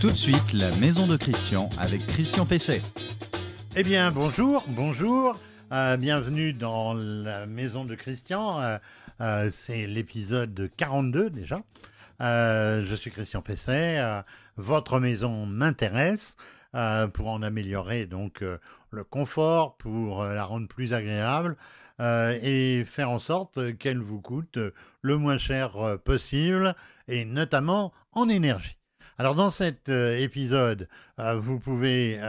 Tout de suite, la maison de Christian avec Christian Pesset. Eh bien, bonjour, bonjour. Euh, bienvenue dans la maison de Christian. Euh, euh, c'est l'épisode 42 déjà. je suis Christian Pesset. votre maison m'intéresse pour en améliorer donc le confort, pour la rendre plus agréable et faire en sorte qu'elle vous coûte le moins cher possible et notamment en énergie. Alors dans cet épisode, vous pouvez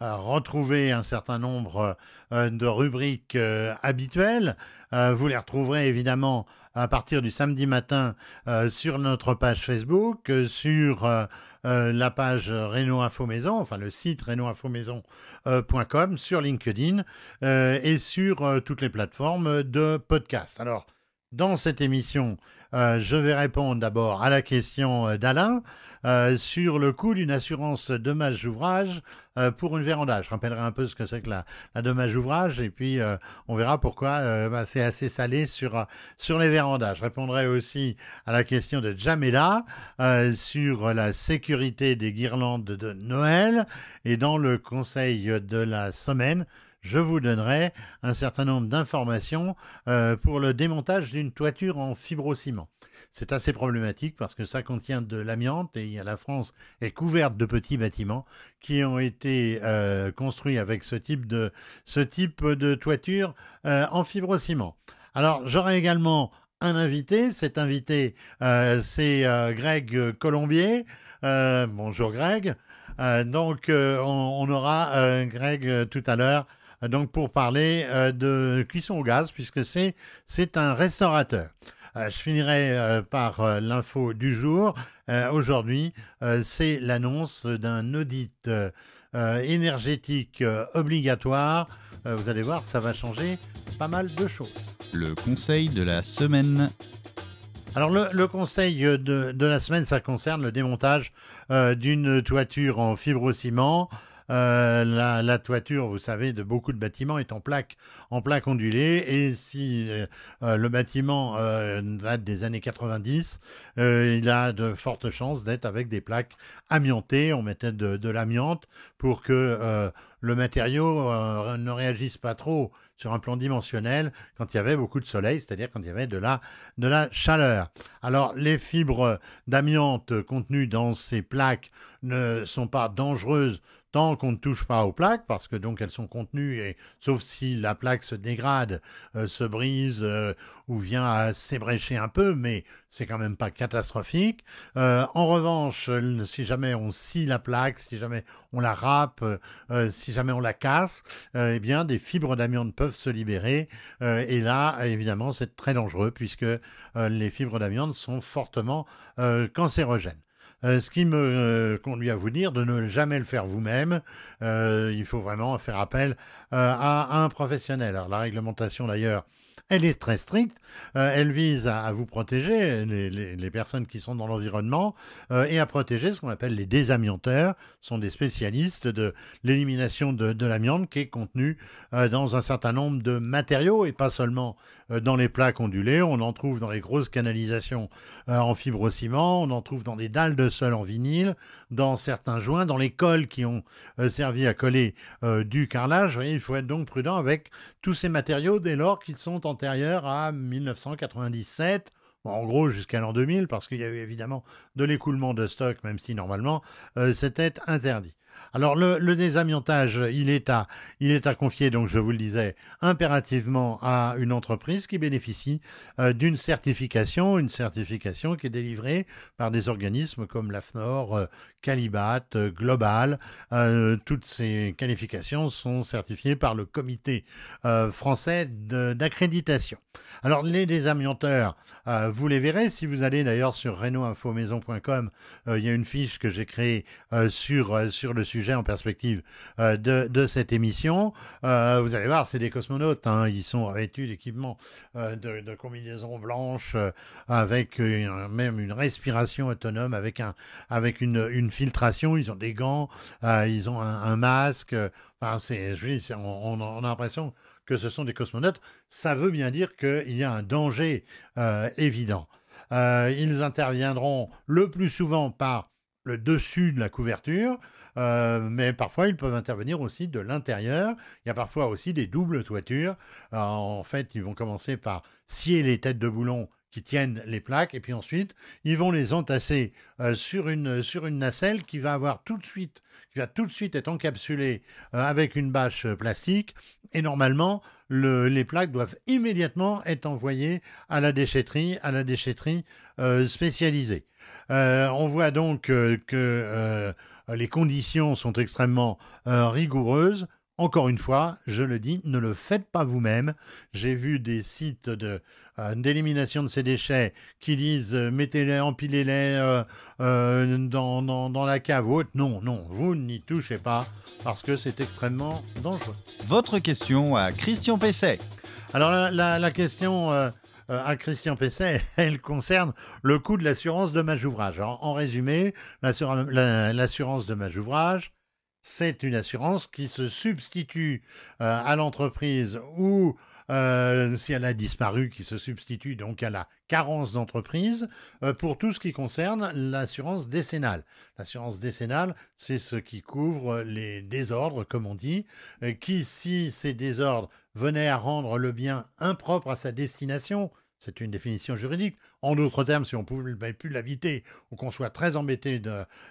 retrouver un certain nombre euh, de rubriques euh, habituelles. Euh, vous les retrouverez évidemment à partir du samedi matin sur notre page Facebook, sur la page Renault Info Maison, enfin le site renaultinfomaison.com, sur LinkedIn et sur toutes les plateformes de podcast. Alors, dans cette émission, je vais répondre d'abord à la question d'Alain. Euh, sur le coût d'une assurance dommage ouvrage euh, pour une véranda. Je rappellerai un peu ce que c'est que la, dommage ouvrage et puis euh, on verra pourquoi bah, c'est assez salé sur, sur les vérandas. Je répondrai aussi à la question de Jamela sur la sécurité des guirlandes de Noël et dans le conseil de la semaine je vous donnerai un certain nombre d'informations pour le démontage d'une toiture en fibrociment. C'est assez problématique parce que ça contient de l'amiante et la France est couverte de petits bâtiments qui ont été euh, construits avec ce type de, ce type de toiture euh, en fibrociment. Alors j'aurai également un invité. Cet invité, euh, c'est Greg Colombier. bonjour Greg. donc on, aura Greg tout à l'heure donc pour parler de cuisson au gaz puisque c'est c'est un restaurateur. Euh, je finirai euh, par euh, l'info du jour. Aujourd'hui, c'est l'annonce d'un audit énergétique obligatoire. vous allez voir, ça va changer pas mal de choses. Le conseil de la semaine. Alors le, conseil de, de, la semaine, ça concerne le démontage d'une toiture en fibrociment. Euh, la, toiture, vous savez, de beaucoup de bâtiments est en plaque, en plaque ondulée. Et si euh, euh, le bâtiment date des années 90, il a de fortes chances d'être avec des plaques amiantées. On mettait de, l'amiante pour que le matériau ne réagisse pas trop sur un plan dimensionnel quand il y avait beaucoup de soleil, c'est-à-dire quand il y avait de la, de la chaleur. Alors les fibres d'amiante contenues dans ces plaques ne sont pas dangereuses tant qu'on ne touche pas aux plaques, parce que donc elles sont contenues, et sauf si la plaque se dégrade, euh, se brise euh, ou vient à s'ébrécher un peu, mais c'est quand même pas catastrophique. Euh, en revanche, si jamais on scie la plaque, si jamais on la râpe, si jamais on la casse, eh bien des fibres d'amiante peuvent se libérer, et là, évidemment, c'est très dangereux puisque les fibres d'amiante sont fortement cancérogènes. Euh, ce qui me euh, conduit à vous dire de ne jamais le faire vous-même. Euh, il faut vraiment faire appel à un professionnel. Alors la réglementation d'ailleurs elle est très stricte. Euh, elle vise à, vous protéger, les, personnes qui sont dans l'environnement, euh, et à protéger ce qu'on appelle les désamianteurs. Ce sont des spécialistes de l'élimination de, l'amiante qui est contenu euh, dans un certain nombre de matériaux, et pas seulement dans les plaques ondulées. On en trouve dans les grosses canalisations en fibrociment, on en trouve dans des dalles de sol en vinyle, dans certains joints, dans les cols qui ont servi à coller du carrelage. il faut être donc prudent avec tous ces matériaux dès lors qu'ils sont en à 1997. en gros, jusqu'à l'an 2000, parce qu'il y a eu évidemment de l'écoulement de stock, même si normalement euh, c'était interdit. Alors le, désamiantage, il est, à, il est à confier, donc je vous le disais, impérativement à une entreprise qui bénéficie euh, d'une certification, une certification qui est délivrée par des organismes comme l'AFNOR, euh, Calibat, euh, Global. toutes ces qualifications sont certifiées par le comité français d'accréditation. Alors les désamianteurs, vous les verrez si vous allez d'ailleurs sur renaultinfomaison.com, il y a une fiche que j'ai créée sur, sur le sujet en perspective euh, de, cette émission. Euh, vous allez voir, c'est des cosmonautes. Hein. ils sont revêtus d'équipements euh, de, combinaisons blanches avec même une respiration autonome, avec, un, avec une, filtration. Ils ont des gants, ils ont un, masque. Enfin, c'est, je on, on, a l'impression que ce sont des cosmonautes. Ça veut bien dire qu'il y a un danger évident. ils interviendront le plus souvent par le dessus de la couverture, euh, mais parfois ils peuvent intervenir aussi de l'intérieur. Il y a parfois aussi des doubles toitures. en fait, ils vont commencer par scier les têtes de boulon qui tiennent les plaques, et puis ensuite, ils vont les entasser euh, sur, une, sur une nacelle qui va avoir tout de suite, qui va tout de suite être encapsulée euh, avec une bâche plastique, et normalement, le, les plaques doivent immédiatement être envoyées à la déchetterie, à la déchetterie spécialisée. on voit donc que euh, les conditions sont extrêmement euh, rigoureuses. Encore une fois, je le dis, ne le faites pas vous-même. J'ai vu des sites de, euh, d'élimination de ces déchets qui disent mettez-les, empilez-les dans, dans, la cave haute. Non, non, vous n'y touchez pas parce que c'est extrêmement dangereux. Votre question à Christian Pesset. Alors la, la, question euh, à Christian Pesset, elle concerne le coût de l'assurance de ouvrage. En, résumé, l'assurance de ouvrage, c'est une assurance qui se substitue euh, à l'entreprise ou euh, si elle a disparu, qui se substitue donc à la carence d'entreprise pour tout ce qui concerne l'assurance décennale. L'assurance décennale, c'est ce qui couvre les désordres, comme on dit, qui, si ces désordres venaient à rendre le bien impropre à sa destination, c'est une définition juridique. En d'autres termes, si on ne pouvait plus l'habiter ou qu'on soit très embêté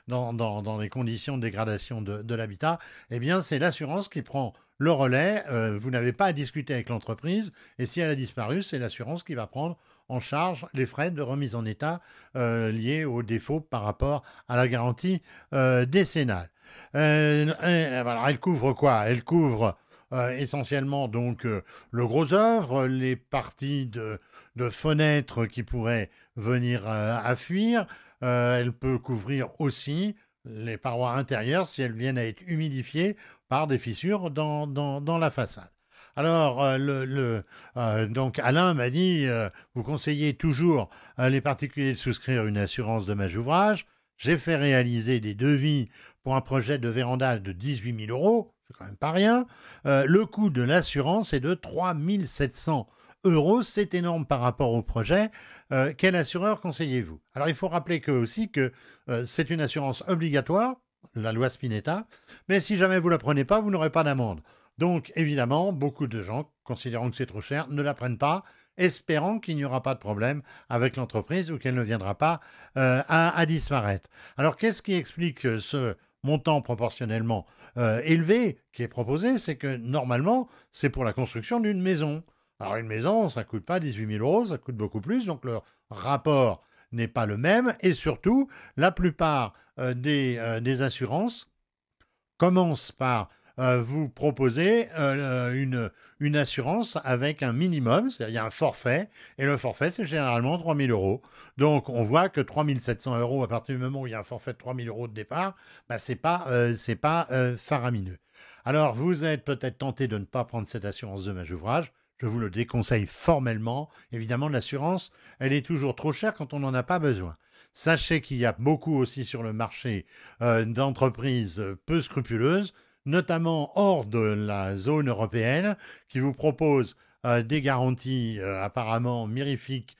dans, les conditions de dégradation de, l'habitat, eh bien, c'est l'assurance qui prend le relais. Euh, vous n'avez pas à discuter avec l'entreprise. Et si elle a disparu, c'est l'assurance qui va prendre en charge les frais de remise en état euh, liés aux défauts par rapport à la garantie euh, décennale. alors, elle couvre quoi? Elle couvre essentiellement donc le gros œuvre, les parties de, fenêtres qui pourraient venir euh, à fuir. Euh, elle peut couvrir aussi les parois intérieures si elles viennent à être humidifiées par des fissures dans, la façade. Alors, euh, le, donc Alain m'a dit, vous conseillez toujours les particuliers de souscrire une assurance de dommage ouvrage. J'ai fait réaliser des devis pour un projet de véranda de 18 000 euros, c'est quand même pas rien. le coût de l'assurance est de 3 700 euros. C'est énorme par rapport au projet. Euh, quel assureur conseillez-vous? Alors, il faut rappeler que, aussi que euh, c'est une assurance obligatoire, la loi Spinetta, mais si jamais vous la prenez pas, vous n'aurez pas d'amende. Donc, évidemment, beaucoup de gens, considérant que c'est trop cher, ne la prennent pas, espérant qu'il n'y aura pas de problème avec l'entreprise ou qu'elle ne viendra pas euh, à, disparaître. Alors, qu'est-ce qui explique ce montant proportionnellement élevé qui est proposé C'est que normalement, c'est pour la construction d'une maison. Alors une maison, ça ne coûte pas 18 000 euros, ça coûte beaucoup plus, donc le rapport n'est pas le même. Et surtout, la plupart euh, euh, des, assurances commencent par euh, vous proposer une, une, assurance avec un minimum, c'est-à-dire y a un forfait, et le forfait, c'est généralement 3 000 euros. Donc on voit que 3 700 euros, à partir du moment où il y a un forfait de 3 000 euros de départ, bah, ce n'est pas, pas faramineux. Alors vous êtes peut-être tenté de ne pas prendre cette assurance de dommage ouvrage. Je vous le déconseille formellement. Évidemment, l'assurance, elle est toujours trop chère quand on n'en a pas besoin. Sachez qu'il y a beaucoup aussi sur le marché euh, d'entreprises peu scrupuleuses, notamment hors de la zone européenne, qui vous proposent euh, des garanties euh, apparemment mirifiques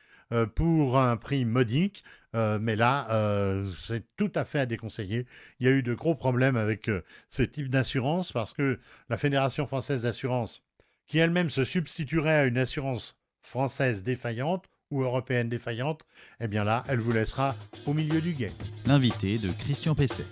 pour un prix modique. mais là, c'est tout à fait à déconseiller. Il y a eu de gros problèmes avec ce type d'assurance parce que la Fédération française d'assurance qui elle-même se substituerait à une assurance française défaillante ou européenne défaillante, eh bien là, elle vous laissera au milieu du guet. L'invité de Christian Pesset.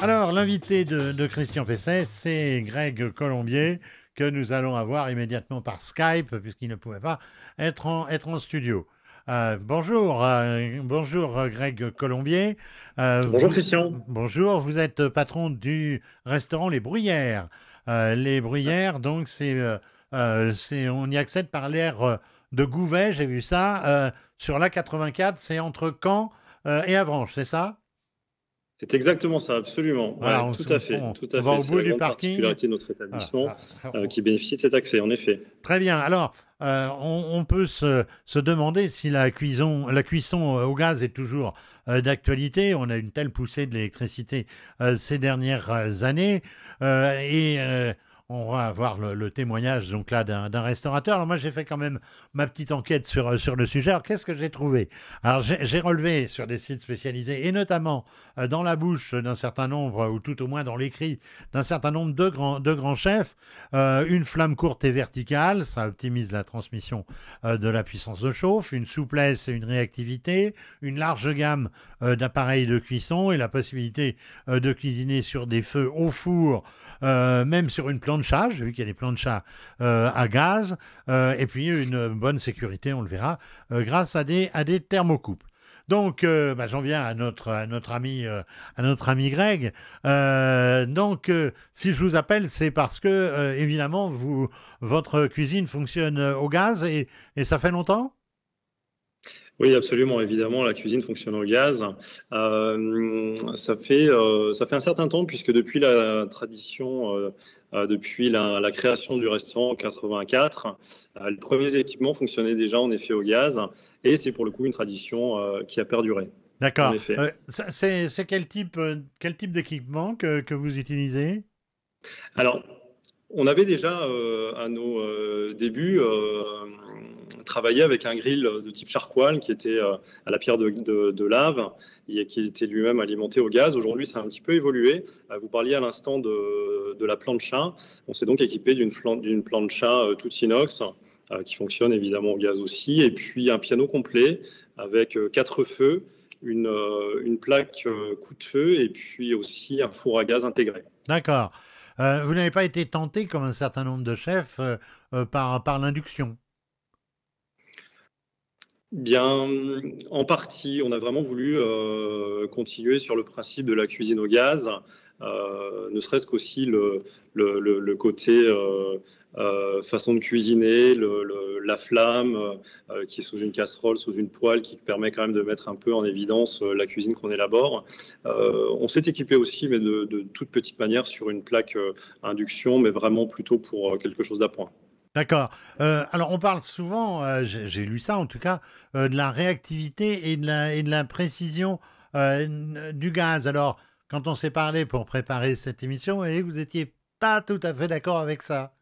Alors, l'invité de, Christian Pesset, c'est Greg Colombier, que nous allons avoir immédiatement par Skype, puisqu'il ne pouvait pas être en, être en studio. Euh, bonjour, euh, bonjour Greg Colombier. Euh, bonjour Christian. Bonjour, vous êtes patron du restaurant Les Bruyères. Les bruyères, donc, c'est, on y accède par l'air de Gouvet, j'ai vu ça. sur la 84, c'est entre Caen et Avranches, c'est ça? C'est exactement ça, absolument. tout, à fait, tout à fait. au bout du parking. particularité de notre établissement qui bénéficie de cet accès, en effet. Très bien. Alors, on, peut se, demander si la cuisson, la cuisson au gaz est toujours d'actualité. On a une telle poussée de l'électricité ces dernières années. Euh, et euh, on va avoir le, témoignage donc là d'un restaurateur. Alors moi j'ai fait quand même ma petite enquête sur, sur le sujet. Alors qu'est-ce que j'ai trouvé? Alors j'ai relevé sur des sites spécialisés et notamment euh, dans la bouche d'un certain nombre, ou tout au moins dans l'écrit d'un certain nombre de grands, de grands chefs, euh, une flamme courte et verticale, ça optimise la transmission euh, de la puissance de chauffe, une souplesse et une réactivité, une large gamme d'appareils de cuisson et la possibilité de cuisiner sur des feux au four euh, même sur une plancha, j'ai vu qu'il y a des planchas euh, à gaz, euh, et puis une bonne sécurité, on le verra, grâce à des, à des thermocoupes. Donc, bah, j'en viens à notre, à notre ami, à notre ami Greg. donc, si je vous appelle, c'est parce que, évidemment, vous, votre cuisine fonctionne au gaz et, et ça fait longtemps? Oui, absolument. Évidemment, la cuisine fonctionne au gaz. Euh, ça, fait, euh, ça fait un certain temps, puisque depuis la tradition, euh, depuis la, création du restaurant en 84, les premiers équipements fonctionnaient déjà en effet au gaz. Et c'est pour le coup une tradition qui a perduré. D'accord. c'est quel type, quel type d'équipement que, que vous utilisez? Alors, on avait déjà à nos débuts travaillé avec un grill de type charcoal qui était euh, à la pierre de, lave et qui était lui-même alimenté au gaz. Aujourd'hui, ça a un petit peu évolué. Euh, vous parliez à l'instant de, la plancha. On s'est donc équipé d'une plancha euh, toute inox qui fonctionne évidemment au gaz aussi, et puis un piano complet avec quatre feux, une plaque coup de feu et puis aussi un four à gaz intégré. D'accord. Vous n'avez pas été tenté, comme un certain nombre de chefs, par, par l'induction? Bien, en partie, on a vraiment voulu euh, continuer sur le principe de la cuisine au gaz, euh, ne serait-ce qu'aussi le, le, côté euh, façon de cuisiner, la flamme qui est sous une casserole, sous une poêle, qui permet quand même de mettre un peu en évidence la cuisine qu'on élabore. on s'est équipé aussi, mais de, de, toute petite manière, sur une plaque induction, mais vraiment plutôt pour quelque chose d'appoint. D'accord. Euh, alors, on parle souvent, euh, j'ai lu ça en tout cas, euh, de la réactivité et de la, et de la précision du gaz. Alors, quand on s'est parlé pour préparer cette émission, vous n'étiez pas tout à fait d'accord avec ça.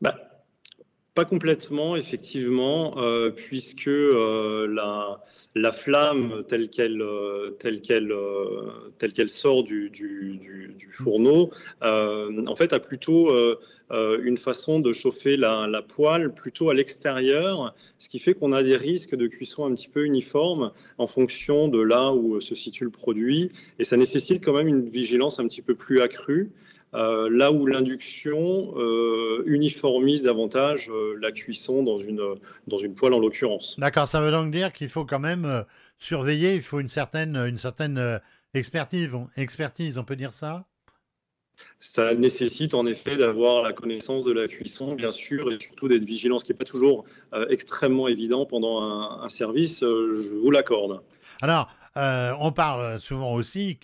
Bah, pas complètement, effectivement, euh, puisque euh, la, la, flamme telle qu'elle euh, telle qu'elle telle qu'elle sort du, fourneau, en fait, a plutôt une façon de chauffer la, la poêle plutôt à l'extérieur, ce qui fait qu'on a des risques de cuisson un petit peu uniformes en fonction de là où se situe le produit, et ça nécessite quand même une vigilance un petit peu plus accrue. Euh, là où l'induction euh, uniformise davantage euh, la cuisson dans une, dans une poêle en l'occurrence. D'accord, ça veut donc dire qu'il faut quand même surveiller, il faut une certaine, une certaine expertise, expertise, on peut dire ça? Ça nécessite en effet d'avoir la connaissance de la cuisson, bien sûr, et surtout d'être vigilant, ce qui n'est pas toujours extrêmement évident pendant un, un service, je vous l'accorde. Alors, euh, on parle souvent aussi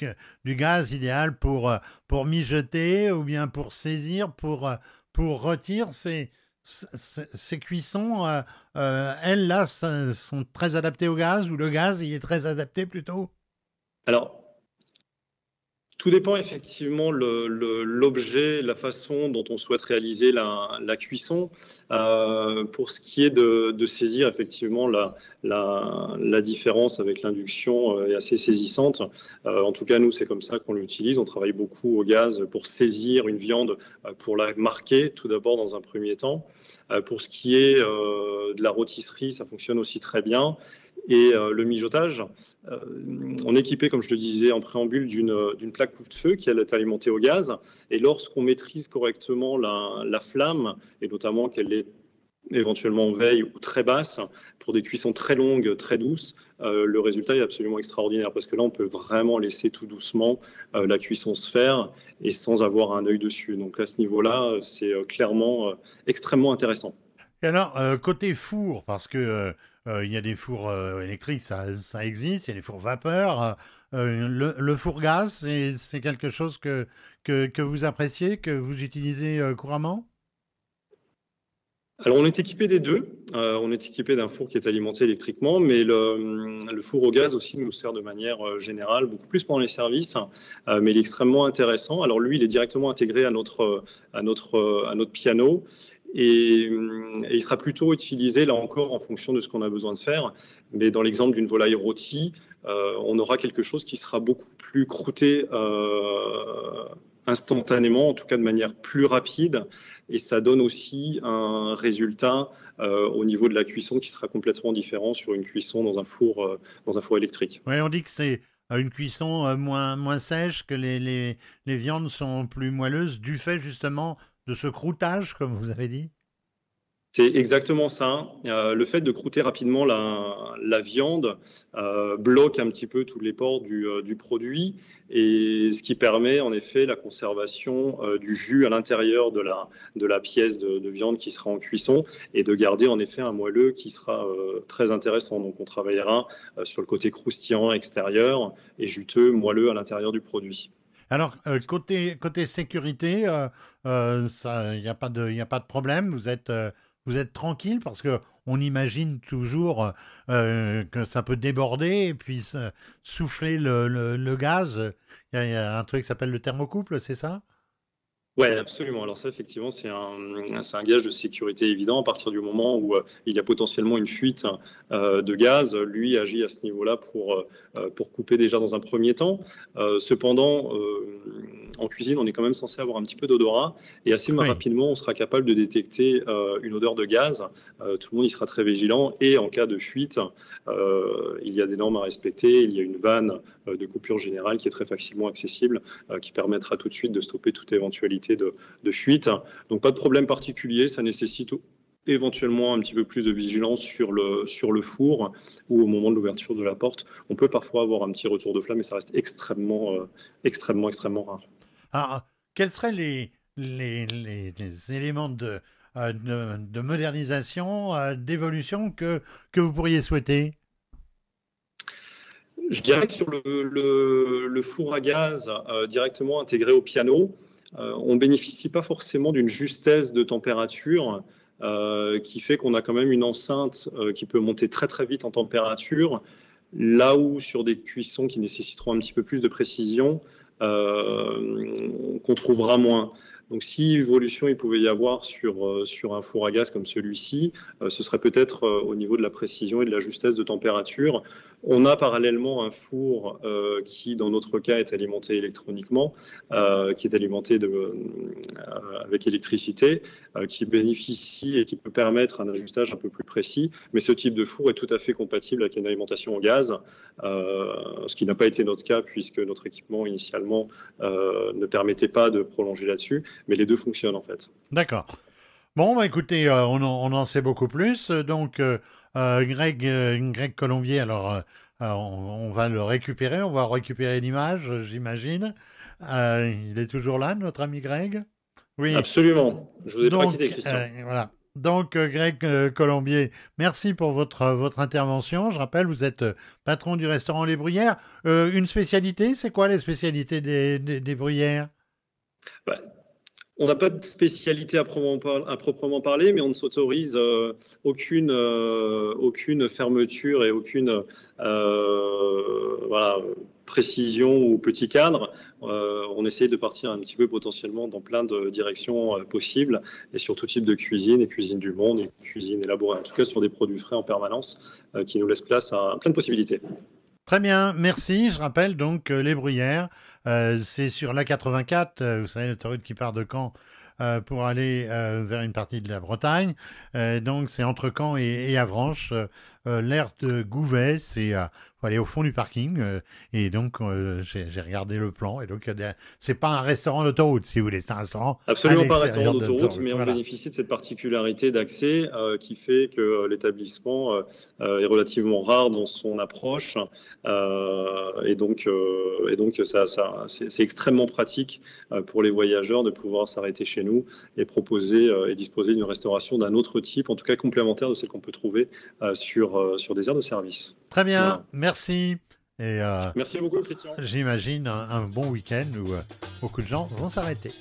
du gaz idéal pour, euh, pour mijoter ou bien pour saisir, pour, euh, pour retirer ces, ces, cuissons. elles, là, sont très adaptées au gaz ou le gaz, il est très adapté plutôt? Tout dépend effectivement l'objet, la façon dont on souhaite réaliser la, cuisson. Euh, pour ce qui est de, saisir effectivement la, différence avec l'induction euh, est assez saisissante. Euh, en tout cas, nous, c'est comme ça qu'on l'utilise. On travaille beaucoup au gaz pour saisir une viande, pour la marquer tout d'abord dans un premier temps. pour ce qui est de la rôtisserie, ça fonctionne aussi très bien. Et euh, le mijotage, euh, on est équipé, comme je le disais en préambule, d'une plaque coupe-feu qui est alimentée au gaz. Et lorsqu'on maîtrise correctement la, flamme, et notamment qu'elle est éventuellement en veille ou très basse, pour des cuissons très longues, très douces, euh, le résultat est absolument extraordinaire parce que là, on peut vraiment laisser tout doucement la cuisson se faire et sans avoir un œil dessus. Donc à ce niveau-là, c'est clairement extrêmement intéressant. Et alors, côté four, parce que euh, il y a des fours euh, électriques, ça, ça, existe, il y a des fours vapeur. Euh, le, four gaz, c'est quelque chose que, que, vous appréciez, que vous utilisez couramment? Alors, on est équipé des deux. Euh, on est équipé d'un four qui est alimenté électriquement, mais le, four au gaz aussi nous sert de manière euh, générale, beaucoup plus pendant les services, euh, mais il est extrêmement intéressant. Alors, lui, il est directement intégré à notre, à notre, à notre piano. Et, il sera plutôt utilisé, là encore, en fonction de ce qu'on a besoin de faire. Mais dans l'exemple d'une volaille rôtie, on aura quelque chose qui sera beaucoup plus croûté instantanément, en tout cas de manière plus rapide, et ça donne aussi un résultat euh, au niveau de la cuisson qui sera complètement différent sur une cuisson dans un four, euh, dans un four électrique. Oui, on dit que c'est euh, une cuisson moins, moins sèche, que les, les viandes sont plus moelleuses du fait justement de ce croûtage, comme vous avez dit? C'est exactement ça. Euh, le fait de croûter rapidement la, viande euh, bloque un petit peu tous les pores euh, du, produit et ce qui permet en effet la conservation du jus à l'intérieur de la, de la pièce de, viande qui sera en cuisson et de garder en effet un moelleux qui sera très intéressant. Donc on travaillera sur le côté croustillant extérieur et juteux moelleux à l'intérieur du produit. Alors, côté, côté sécurité, il n'y a, pas de, pas de problème. Vous êtes êtes tranquille parce que on imagine toujours euh, que ça peut déborder et puis souffler le, gaz. Il y, a, un truc qui s'appelle le thermocouple, c'est ça? Oui, absolument. Alors ça, effectivement, c'est un, un, gage de sécurité évident. À partir du moment où euh, il y a potentiellement une fuite euh, de gaz, lui agit à ce niveau-là pour, pour couper déjà dans un premier temps. cependant, en cuisine, on est quand même censé avoir un petit peu d'odorat et assez rapidement, on sera capable de détecter euh, une odeur de gaz. Euh, tout le monde y sera très vigilant et en cas de fuite, euh, il y a des normes à respecter. Il y a une vanne de coupure générale qui est très facilement accessible, qui permettra tout de suite de stopper toute éventualité de, fuite. Donc pas de problème particulier, ça nécessite éventuellement un petit peu plus de vigilance sur le, sur le four ou au moment de l'ouverture de la porte. On peut parfois avoir un petit retour de flamme, mais ça reste extrêmement, extrêmement, extrêmement rare. Alors, quels seraient les, éléments de, euh, de, modernisation, euh, d'évolution que, vous pourriez souhaiter? Je dirais que sur le, four à gaz euh, directement intégré au piano, on ne bénéficie pas forcément d'une justesse de température qui fait qu'on a quand même une enceinte qui peut monter très très vite en température, là où sur des cuissons qui nécessiteront un petit peu plus de précision, qu'on trouvera moins. Donc, si évolution il pouvait y avoir sur, euh, sur un four à gaz comme celui-ci, euh, ce serait peut-être au niveau de la précision et de la justesse de température. On a parallèlement un four qui, dans notre cas, est alimenté électroniquement, qui est alimenté avec électricité, qui bénéficie et qui peut permettre un ajustage un peu plus précis. Mais ce type de four est tout à fait compatible avec une alimentation au gaz, ce qui n'a pas été notre cas puisque notre équipement initialement ne permettait pas de prolonger là-dessus mais les deux fonctionnent en fait. D'accord. Bon, bah, écoutez, euh, on, en, sait beaucoup plus. Donc, euh, euh, Greg, Greg Colombier, alors on, va le récupérer, on va récupérer l'image, j'imagine. il est toujours là, notre ami Greg? Oui. Absolument. Je vous ai pas quitté, Christian. voilà. Donc, Greg Colombier, merci pour votre, votre intervention. Je rappelle, vous êtes patron du restaurant Les Bruyères. une spécialité, c'est quoi les spécialités des, des, Bruyères? Bah, on n'a pas de spécialité à proprement, parler, mais on ne s'autorise euh, aucune, euh, aucune fermeture et aucune euh, précision ou petit cadre. on essaye de partir un petit peu potentiellement dans plein de directions possibles et sur tout type de cuisine, et cuisine du monde, et cuisine élaborée, en tout cas sur des produits frais en permanence qui nous laissent place à plein de possibilités. Très bien, merci. Je rappelle donc les bruyères. Euh, c'est sur la 84, euh, vous savez, l'autoroute qui part de Caen euh, pour aller vers une partie de la Bretagne. donc c'est entre Caen et, et Avranches. L'aire de Gouvet, c'est faut aller au fond du parking. Euh, et donc, euh, j'ai regardé le plan. Et donc, c'est pas un restaurant d'autoroute, si vous voulez. C'est un restaurant. Absolument pas un restaurant d'autoroute, mais on bénéficie de cette particularité d'accès euh, qui fait que l'établissement est relativement rare dans son approche. et donc, et donc ça, ça c'est extrêmement pratique pour les voyageurs de pouvoir s'arrêter chez nous et proposer et disposer d'une restauration d'un autre type, en tout cas complémentaire de celle qu'on peut trouver sur, sur des aires de service. Très bien. Merci merci. Et euh, Merci beaucoup, Christian. J'imagine un, bon week-end où euh, beaucoup de gens vont s'arrêter.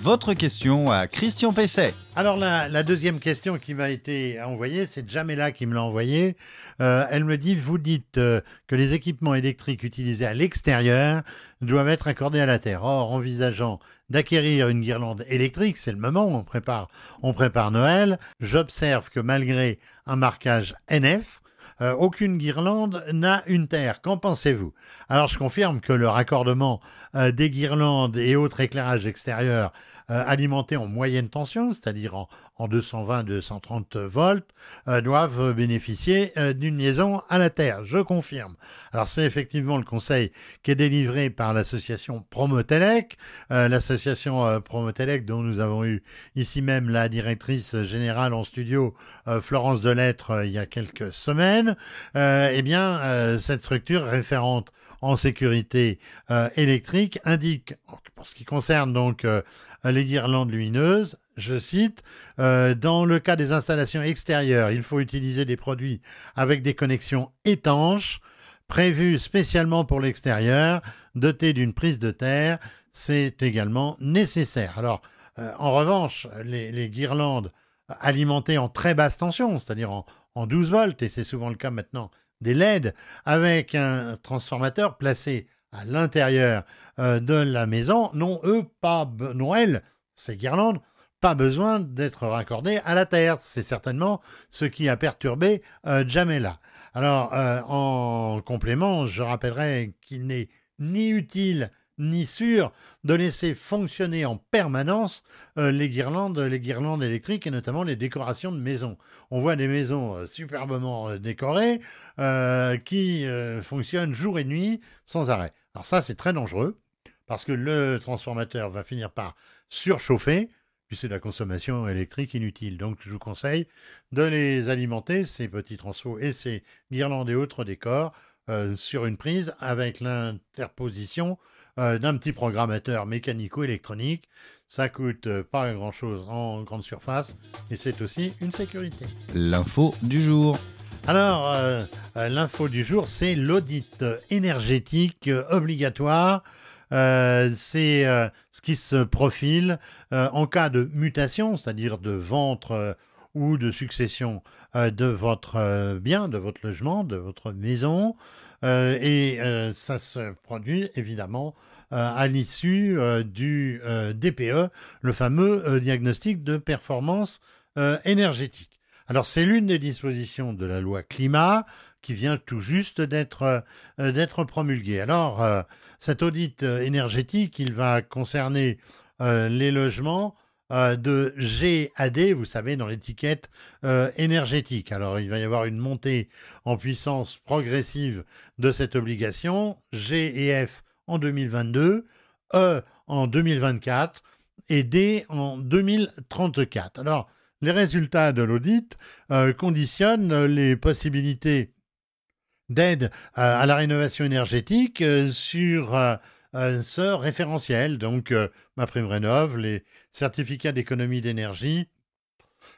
Votre question à Christian Pesset. Alors la, la deuxième question qui m'a été envoyée, c'est Jamela qui me l'a envoyée. Euh, elle me dit, vous dites euh, que les équipements électriques utilisés à l'extérieur doivent être accordés à la Terre. Or, envisageant d'acquérir une guirlande électrique, c'est le moment où on prépare, on prépare Noël, j'observe que malgré un marquage NF, euh, aucune guirlande n'a une terre. Qu'en pensez-vous? Alors je confirme que le raccordement des guirlandes et autres éclairages extérieurs alimentés en moyenne tension, c'est-à-dire en, en 220-230 volts, euh, doivent bénéficier euh, d'une liaison à la Terre. Je confirme. Alors c'est effectivement le conseil qui est délivré par l'association Promotelec, euh, l'association euh, Promotelec dont nous avons eu ici même la directrice générale en studio, euh, Florence Delettre, euh, il y a quelques semaines. Euh, eh bien, euh, cette structure référente en sécurité euh, électrique indique, pour ce qui concerne donc euh, les guirlandes lumineuses, je cite, euh, dans le cas des installations extérieures, il faut utiliser des produits avec des connexions étanches, prévues spécialement pour l'extérieur, dotés d'une prise de terre. C'est également nécessaire. Alors, en revanche, les, les guirlandes alimentées en très basse tension, c'est-à-dire en, en 12 volts, et c'est souvent le cas maintenant des LED, avec un transformateur placé à l'intérieur euh, de la maison, n'ont eux pas, n'ont elles, ces guirlandes, pas besoin d'être raccordées à la terre. C'est certainement ce qui a perturbé euh, Jamela. Alors, euh, en complément, je rappellerai qu'il n'est ni utile ni sûr de laisser fonctionner en permanence euh, les guirlandes, les guirlandes électriques et notamment les décorations de maisons. On voit des maisons euh, superbement euh, décorées qui fonctionnent jour et nuit sans arrêt. Alors ça, c'est très dangereux parce que le transformateur va finir par surchauffer, puis c'est de la consommation électrique inutile. Donc je vous conseille de les alimenter, ces petits transfos et ces guirlandes et autres décors, sur une prise avec l'interposition euh, d'un petit programmateur mécanico-électronique. Ça coûte euh, pas grand-chose en grande surface et c'est aussi une sécurité. L'info du jour. Alors, euh, l'info du jour, c'est l'audit énergétique obligatoire. Euh, c'est euh, ce qui se profile en cas de mutation, c'est-à-dire de vente euh, ou de succession de votre euh, bien, de votre logement, de votre maison. Euh, et euh, ça se produit évidemment euh, à l'issue euh, du euh, DPE, le fameux euh, diagnostic de performance euh, énergétique. Alors c'est l'une des dispositions de la loi climat qui vient tout juste d'être euh, promulguée. Alors euh, cet audit euh, énergétique, il va concerner euh, les logements euh, de G à D, vous savez, dans l'étiquette euh, énergétique. Alors il va y avoir une montée en puissance progressive de cette obligation, G et F en 2022, E en 2024 et D en 2034. Alors les résultats de l'audit euh, conditionnent les possibilités d'aide à la rénovation énergétique sur ce référentiel, donc euh, ma prime rénov, les certificats d'économie d'énergie,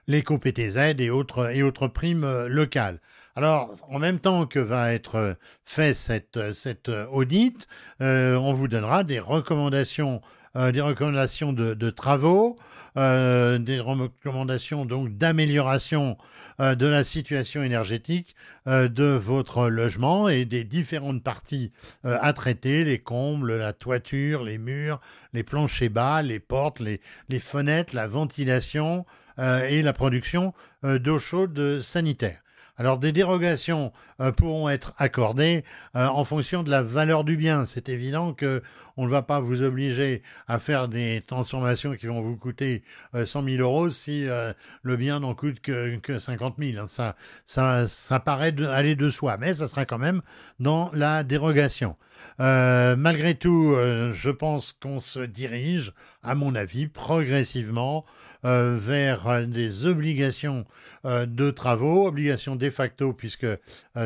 les COPTZ et autres, et autres primes euh, locales. Alors, en même temps que va être euh, fait cette, cette audit, on vous donnera des recommandations, des recommandations de, travaux, des recommandations donc d'amélioration de la situation énergétique euh, de votre logement et des différentes parties euh, à traiter, les combles, la toiture, les murs, les planchers bas, les portes, les, fenêtres, la ventilation euh, et la production euh, d'eau chaude sanitaire. Alors des dérogations euh, pourront être accordées euh, en fonction de la valeur du bien. C'est évident que on ne va pas vous obliger à faire des transformations qui vont vous coûter euh, 100 000 euros si euh, le bien n'en coûte que, que 50 000. Ça, ça, paraît aller de soi, mais ça sera quand même dans la dérogation. Euh, malgré tout, euh, je pense qu'on se dirige, à mon avis, progressivement euh, vers euh, des obligations euh, de travaux, obligations de facto, puisque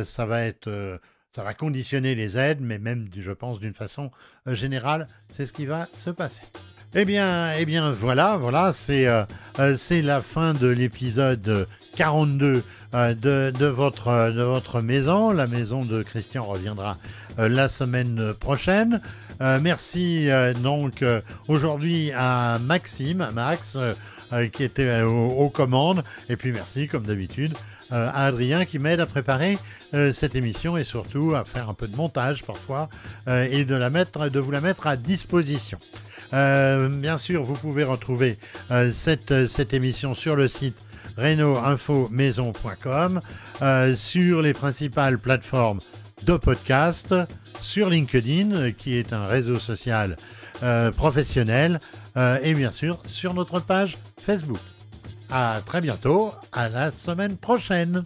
ça va être, ça va conditionner les aides, mais même, je pense, d'une façon générale, c'est ce qui va se passer. Eh bien, eh bien, voilà, voilà, c'est euh, la fin de l'épisode 42 euh, de, de votre de votre maison. La maison de Christian reviendra la semaine prochaine. Merci donc aujourd'hui à Maxime, Max, euh, qui était euh, aux, commandes. Et puis merci, comme d'habitude, euh, à Adrien qui m'aide à préparer cette émission et surtout à faire un peu de montage parfois et de, la mettre, de vous la mettre à disposition. Bien sûr, vous pouvez retrouver cette, cette émission sur le site reno-info-maison.com, sur les principales plateformes de podcast, sur LinkedIn, qui est un réseau social professionnel, euh, et bien sûr sur notre page Facebook. À très bientôt, à la semaine prochaine.